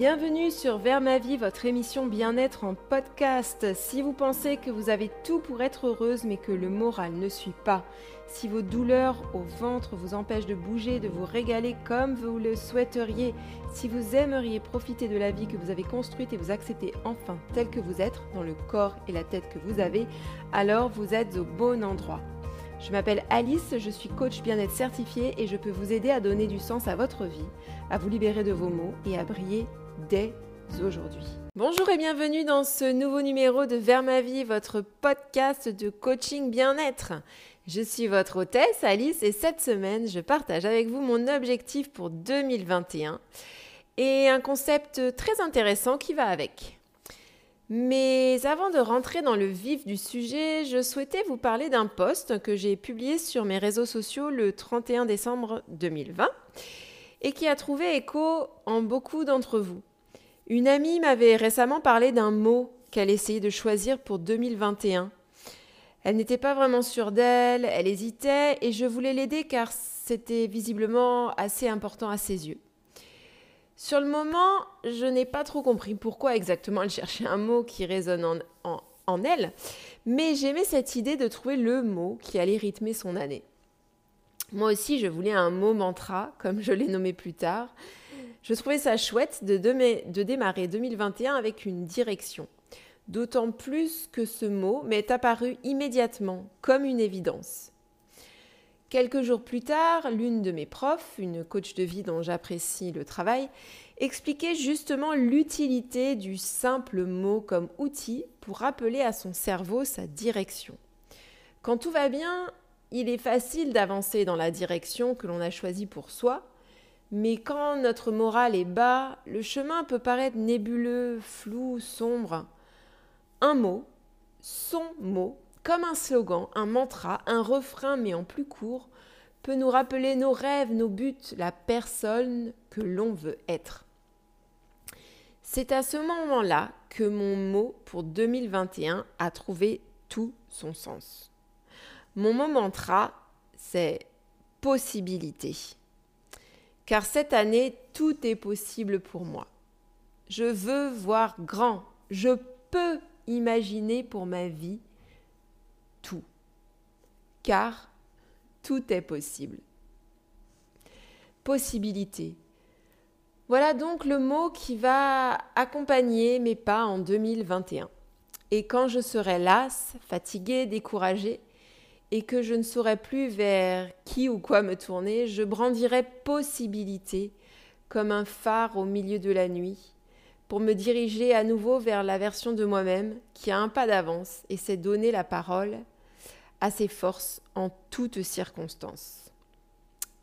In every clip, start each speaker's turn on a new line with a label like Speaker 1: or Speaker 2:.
Speaker 1: Bienvenue sur Vers ma vie, votre émission bien-être en podcast. Si vous pensez que vous avez tout pour être heureuse mais que le moral ne suit pas, si vos douleurs au ventre vous empêchent de bouger, de vous régaler comme vous le souhaiteriez, si vous aimeriez profiter de la vie que vous avez construite et vous accepter enfin tel que vous êtes, dans le corps et la tête que vous avez, alors vous êtes au bon endroit. Je m'appelle Alice, je suis coach bien-être certifié et je peux vous aider à donner du sens à votre vie, à vous libérer de vos maux et à briller dès aujourd'hui. Bonjour et bienvenue dans ce nouveau numéro de Vers ma vie, votre podcast de coaching bien-être. Je suis votre hôtesse Alice et cette semaine, je partage avec vous mon objectif pour 2021 et un concept très intéressant qui va avec. Mais avant de rentrer dans le vif du sujet, je souhaitais vous parler d'un post que j'ai publié sur mes réseaux sociaux le 31 décembre 2020 et qui a trouvé écho en beaucoup d'entre vous. Une amie m'avait récemment parlé d'un mot qu'elle essayait de choisir pour 2021. Elle n'était pas vraiment sûre d'elle, elle hésitait et je voulais l'aider car c'était visiblement assez important à ses yeux. Sur le moment, je n'ai pas trop compris pourquoi exactement elle cherchait un mot qui résonne en, elle, mais j'aimais cette idée de trouver le mot qui allait rythmer son année. Moi aussi, je voulais un mot mantra, comme je l'ai nommé plus tard. Je trouvais ça chouette de, de démarrer 2021 avec une direction. D'autant plus que ce mot m'est apparu immédiatement comme une évidence. Quelques jours plus tard, l'une de mes profs, une coach de vie dont j'apprécie le travail, expliquait justement l'utilité du simple mot comme outil pour rappeler à son cerveau sa direction. Quand tout va bien, il est facile d'avancer dans la direction que l'on a choisie pour soi, mais quand notre morale est bas, le chemin peut paraître nébuleux, flou, sombre. Un mot, son mot, comme un slogan, un mantra, un refrain mais en plus court, peut nous rappeler nos rêves, nos buts, la personne que l'on veut être. C'est à ce moment-là que mon mot pour 2021 a trouvé tout son sens. Mon mot mantra, c'est possibilité. Car cette année, tout est possible pour moi. Je veux voir grand. Je peux imaginer pour ma vie tout. Car tout est possible. Possibilité. Voilà donc le mot qui va accompagner mes pas en 2021. Et quand je serai lasse, fatiguée, découragée, et que je ne saurai plus vers qui ou quoi me tourner, je brandirai possibilité comme un phare au milieu de la nuit pour me diriger à nouveau vers la version de moi-même qui a un pas d'avance et sait donner la parole à ses forces en toutes circonstances.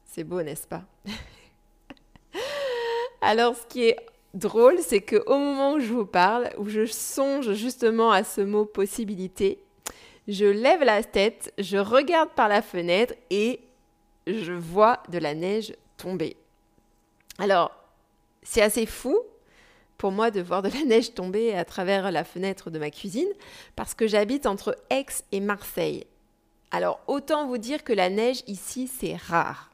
Speaker 1: C'est beau, n'est-ce pas? Alors, ce qui est drôle, c'est qu'au moment où je vous parle, où je songe justement à ce mot possibilité, je lève la tête, je regarde par la fenêtre et je vois de la neige tomber. Alors, c'est assez fou pour moi de voir de la neige tomber à travers la fenêtre de ma cuisine parce que j'habite entre Aix et Marseille. Alors autant vous dire que la neige ici c'est rare.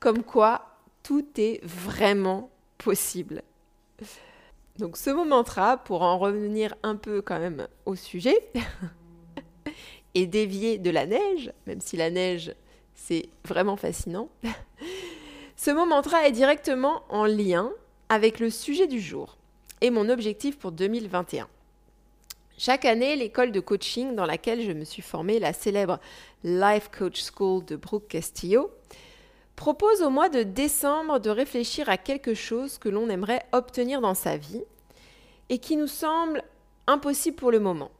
Speaker 1: Comme quoi tout est vraiment possible. Donc ce mot mantra, pour en revenir un peu quand même au sujet, et dévier de la neige, même si la neige c'est vraiment fascinant, ce mot mantra est directement en lien avec le sujet du jour et mon objectif pour 2021. Chaque année, l'école de coaching dans laquelle je me suis formée, la célèbre Life Coach School de Brooke Castillo, propose au mois de décembre de réfléchir à quelque chose que l'on aimerait obtenir dans sa vie et qui nous semble impossible pour le moment.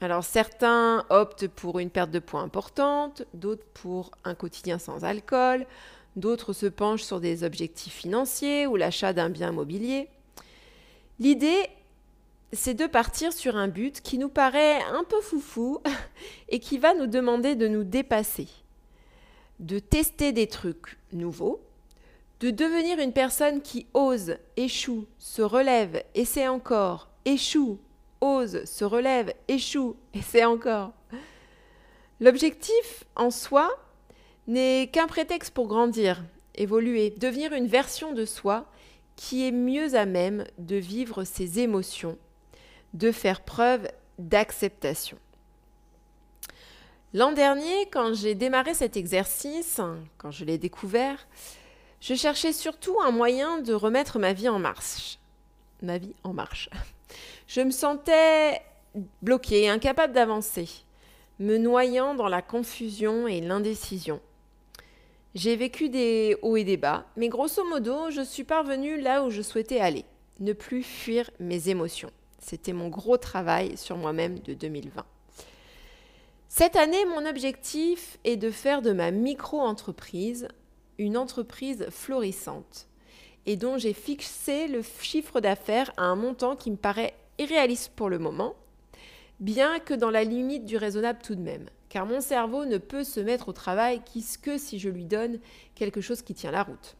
Speaker 1: Alors certains optent pour une perte de poids importante, d'autres pour un quotidien sans alcool, d'autres se penchent sur des objectifs financiers ou l'achat d'un bien mobilier. L'idée, c'est de partir sur un but qui nous paraît un peu foufou et qui va nous demander de nous dépasser, de tester des trucs nouveaux, de devenir une personne qui ose, échoue, se relève, essaie encore, échoue, ose, se relève, échoue, essaie encore. L'objectif en soi n'est qu'un prétexte pour grandir, évoluer, devenir une version de soi qui est mieux à même de vivre ses émotions, de faire preuve d'acceptation. L'an dernier, quand j'ai démarré cet exercice, quand je l'ai découvert, je cherchais surtout un moyen de remettre ma vie en marche. Ma vie en marche. Je me sentais bloquée, incapable d'avancer, me noyant dans la confusion et l'indécision. J'ai vécu des hauts et des bas, mais grosso modo, je suis parvenue là où je souhaitais aller, ne plus fuir mes émotions. C'était mon gros travail sur moi-même de 2020. Cette année, mon objectif est de faire de ma micro-entreprise une entreprise florissante et dont j'ai fixé le chiffre d'affaires à un montant qui me paraît irréaliste pour le moment, bien que dans la limite du raisonnable tout de même, car mon cerveau ne peut se mettre au travail que si je lui donne quelque chose qui tient la route.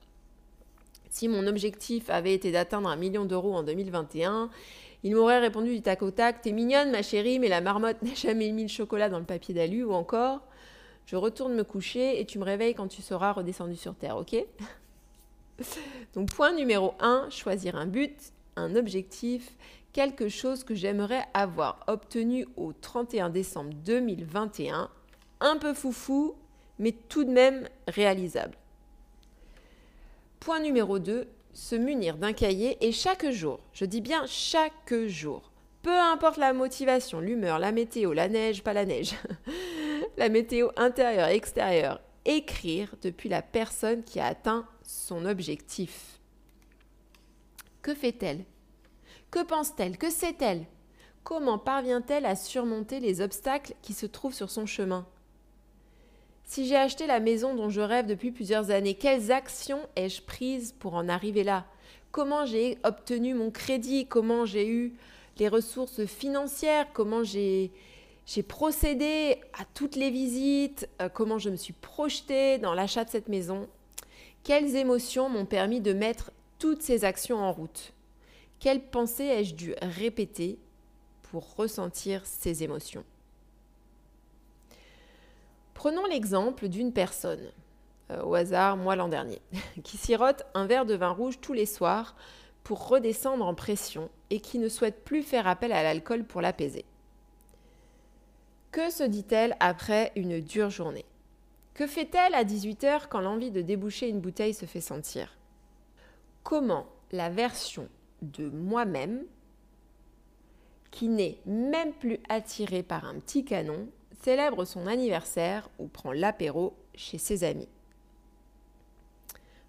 Speaker 1: Si mon objectif avait été d'atteindre un million d'euros en 2021, il m'aurait répondu du tac au tac T'es mignonne, ma chérie, mais la marmotte n'a jamais mis le chocolat dans le papier d'alu, ou encore Je retourne me coucher et tu me réveilles quand tu seras redescendu sur Terre, ok? Donc, point numéro 1, choisir un but, un objectif, quelque chose que j'aimerais avoir obtenu au 31 décembre 2021. Un peu foufou, mais tout de même réalisable. Point numéro 2, se munir d'un cahier et chaque jour, je dis bien chaque jour, peu importe la motivation, l'humeur, la météo, la neige, pas la neige, la météo intérieure, extérieure, écrire depuis la personne qui a atteint son objectif. Que fait-elle? Que pense-t-elle? Que sait-elle? Comment parvient-elle à surmonter les obstacles qui se trouvent sur son chemin? Si j'ai acheté la maison dont je rêve depuis plusieurs années, quelles actions ai-je prises pour en arriver là? Comment j'ai obtenu mon crédit? Comment j'ai eu les ressources financières? Comment j'ai procédé à toutes les visites? Euh, Comment je me suis projetée dans l'achat de cette maison? Quelles émotions m'ont permis de mettre toutes ces actions en route? Quelles pensées ai-je dû répéter pour ressentir ces émotions? Prenons l'exemple d'une personne, euh, au hasard moi l'an dernier, qui sirote un verre de vin rouge tous les soirs pour redescendre en pression et qui ne souhaite plus faire appel à l'alcool pour l'apaiser. Que se dit-elle après une dure journée? Que fait-elle à 18h quand l'envie de déboucher une bouteille se fait sentir? Comment la version de moi-même, qui n'est même plus attirée par un petit canon, célèbre son anniversaire ou prend l'apéro chez ses amis.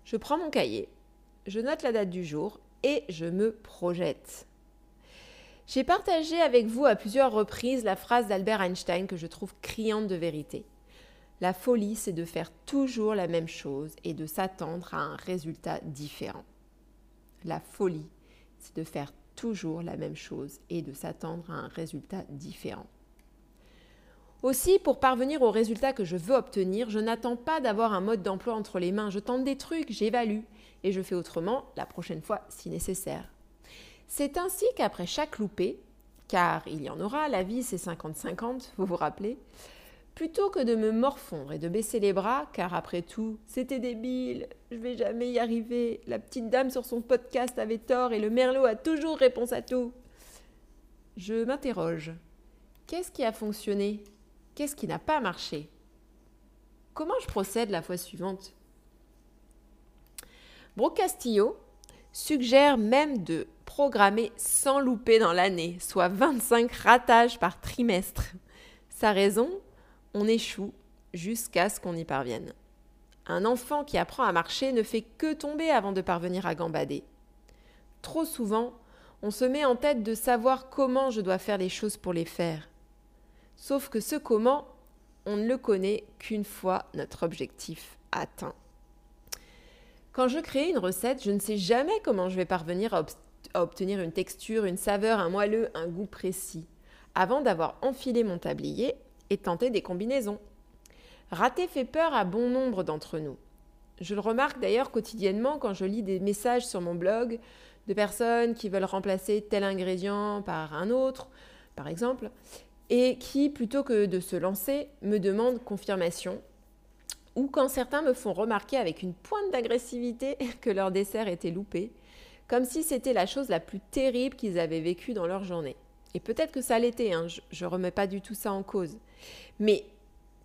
Speaker 1: Je prends mon cahier, je note la date du jour et je me projette. J'ai partagé avec vous à plusieurs reprises la phrase d'Albert Einstein que je trouve criante de vérité. La folie, c'est de faire toujours la même chose et de s'attendre à un résultat différent. La folie, c'est de faire toujours la même chose et de s'attendre à un résultat différent. Aussi, pour parvenir au résultat que je veux obtenir, je n'attends pas d'avoir un mode d'emploi entre les mains. Je tente des trucs, j'évalue et je fais autrement la prochaine fois si nécessaire. C'est ainsi qu'après chaque loupé, car il y en aura, la vie c'est 50-50, vous vous rappelez, plutôt que de me morfondre et de baisser les bras, car après tout, c'était débile, je vais jamais y arriver, la petite dame sur son podcast avait tort et le merlot a toujours réponse à tout. Je m'interroge. Qu'est-ce qui a fonctionné? Qu'est-ce qui n'a pas marché? Comment je procède la fois suivante? Brocastillo suggère même de programmer sans louper dans l'année, soit 25 ratages par trimestre. Sa raison? On échoue jusqu'à ce qu'on y parvienne. Un enfant qui apprend à marcher ne fait que tomber avant de parvenir à gambader. Trop souvent, on se met en tête de savoir comment je dois faire les choses pour les faire. Sauf que ce comment, on ne le connaît qu'une fois notre objectif atteint. Quand je crée une recette, je ne sais jamais comment je vais parvenir à, obtenir une texture, une saveur, un moelleux, un goût précis, avant d'avoir enfilé mon tablier et tenté des combinaisons. Rater fait peur à bon nombre d'entre nous. Je le remarque d'ailleurs quotidiennement quand je lis des messages sur mon blog de personnes qui veulent remplacer tel ingrédient par un autre, par exemple, et qui, plutôt que de se lancer, me demandent confirmation, ou quand certains me font remarquer avec une pointe d'agressivité que leur dessert était loupé, comme si c'était la chose la plus terrible qu'ils avaient vécue dans leur journée. Et peut-être que ça l'était, hein, je ne remets pas du tout ça en cause. Mais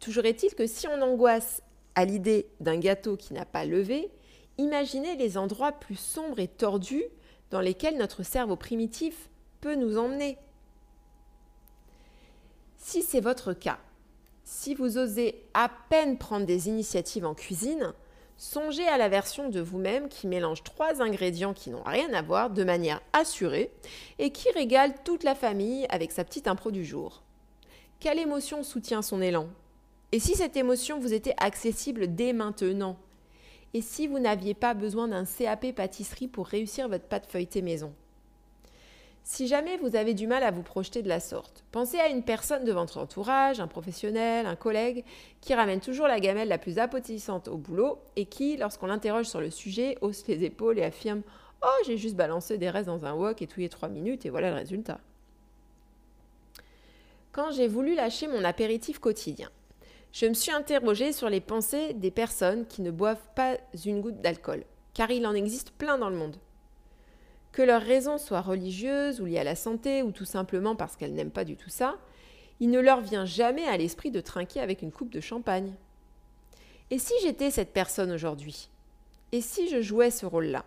Speaker 1: toujours est-il que si on angoisse à l'idée d'un gâteau qui n'a pas levé, imaginez les endroits plus sombres et tordus dans lesquels notre cerveau primitif peut nous emmener. Si c'est votre cas, si vous osez à peine prendre des initiatives en cuisine, songez à la version de vous-même qui mélange trois ingrédients qui n'ont rien à voir de manière assurée et qui régale toute la famille avec sa petite impro du jour. Quelle émotion soutient son élan? Et si cette émotion vous était accessible dès maintenant? Et si vous n'aviez pas besoin d'un CAP pâtisserie pour réussir votre pâte feuilletée maison? Si jamais vous avez du mal à vous projeter de la sorte, pensez à une personne de votre entourage, un professionnel, un collègue, qui ramène toujours la gamelle la plus appétissante au boulot et qui, lorsqu'on l'interroge sur le sujet, hausse les épaules et affirme Oh, j'ai juste balancé des restes dans un wok et touillé trois minutes et voilà le résultat. Quand j'ai voulu lâcher mon apéritif quotidien, je me suis interrogée sur les pensées des personnes qui ne boivent pas une goutte d'alcool, car il en existe plein dans le monde. Que leurs raisons soient religieuses ou liées à la santé ou tout simplement parce qu'elles n'aiment pas du tout ça, il ne leur vient jamais à l'esprit de trinquer avec une coupe de champagne. Et si j'étais cette personne aujourd'hui? Et si je jouais ce rôle-là?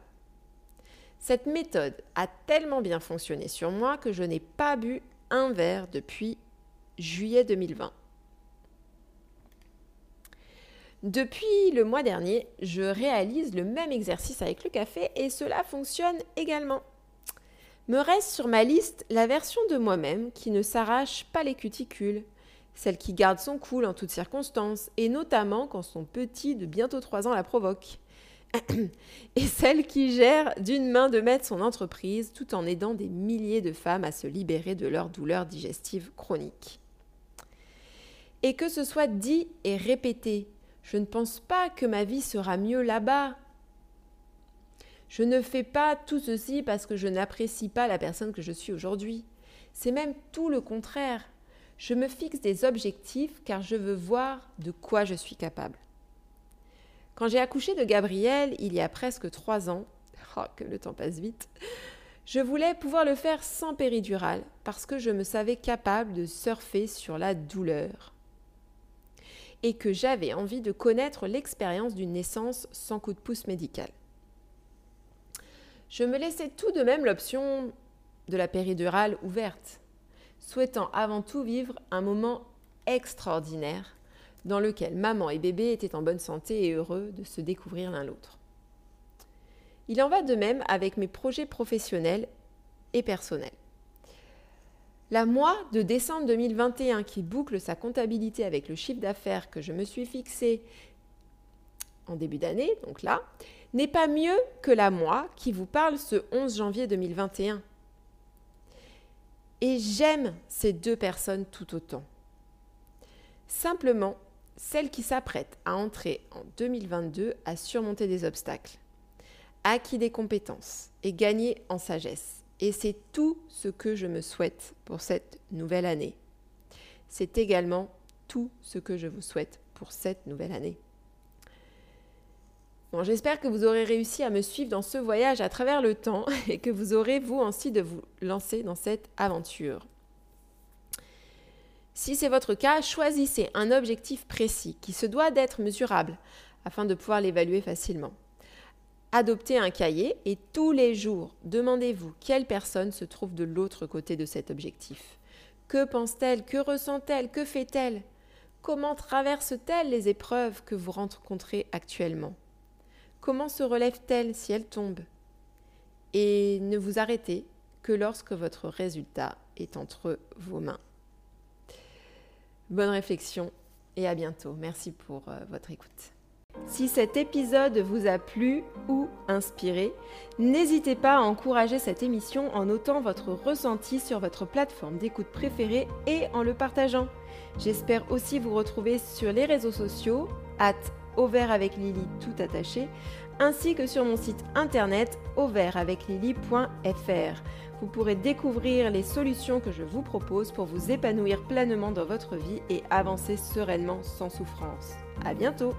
Speaker 1: Cette méthode a tellement bien fonctionné sur moi que je n'ai pas bu un verre depuis juillet 2020. Depuis le mois dernier, je réalise le même exercice avec le café et cela fonctionne également. Me reste sur ma liste la version de moi-même qui ne s'arrache pas les cuticules, celle qui garde son cool en toutes circonstances, et notamment quand son petit de bientôt 3 ans la provoque. et celle qui gère d'une main de maître son entreprise tout en aidant des milliers de femmes à se libérer de leurs douleurs digestives chroniques. Et que ce soit dit et répété, je ne pense pas que ma vie sera mieux là-bas. Je ne fais pas tout ceci parce que je n'apprécie pas la personne que je suis aujourd'hui. C'est même tout le contraire. Je me fixe des objectifs car je veux voir de quoi je suis capable. Quand j'ai accouché de Gabriel il y a presque trois ans, oh, que le temps passe vite, je voulais pouvoir le faire sans péridurale parce que je me savais capable de surfer sur la douleur et que j'avais envie de connaître l'expérience d'une naissance sans coup de pouce médical. Je me laissais tout de même l'option de la péridurale ouverte, souhaitant avant tout vivre un moment extraordinaire dans lequel maman et bébé étaient en bonne santé et heureux de se découvrir l'un l'autre. Il en va de même avec mes projets professionnels et personnels. La mois de décembre 2021 qui boucle sa comptabilité avec le chiffre d'affaires que je me suis fixé en début d'année, donc là, n'est pas mieux que la mois qui vous parle ce 11 janvier 2021. Et j'aime ces deux personnes tout autant. Simplement, celle qui s'apprête à entrer en 2022 à surmonter des obstacles, acquis des compétences et gagner en sagesse et c'est tout ce que je me souhaite pour cette nouvelle année. C'est également tout ce que je vous souhaite pour cette nouvelle année. Bon, J'espère que vous aurez réussi à me suivre dans ce voyage à travers le temps et que vous aurez vous aussi de vous lancer dans cette aventure. Si c'est votre cas, choisissez un objectif précis qui se doit d'être mesurable afin de pouvoir l'évaluer facilement. Adoptez un cahier et tous les jours, demandez-vous quelle personne se trouve de l'autre côté de cet objectif. Que pense-t-elle? Que ressent-elle? Que fait-elle? Comment traverse-t-elle les épreuves que vous rencontrez actuellement? Comment se relève-t-elle si elle tombe? Et ne vous arrêtez que lorsque votre résultat est entre vos mains. Bonne réflexion et à bientôt. Merci pour euh, votre écoute. Si cet épisode vous a plu ou inspiré, n'hésitez pas à encourager cette émission en notant votre ressenti sur votre plateforme d'écoute préférée et en le partageant. J'espère aussi vous retrouver sur les réseaux sociaux, at avec Lily tout attaché, ainsi que sur mon site internet auvertaveclily.fr. Vous pourrez découvrir les solutions que je vous propose pour vous épanouir pleinement dans votre vie et avancer sereinement sans souffrance. À bientôt!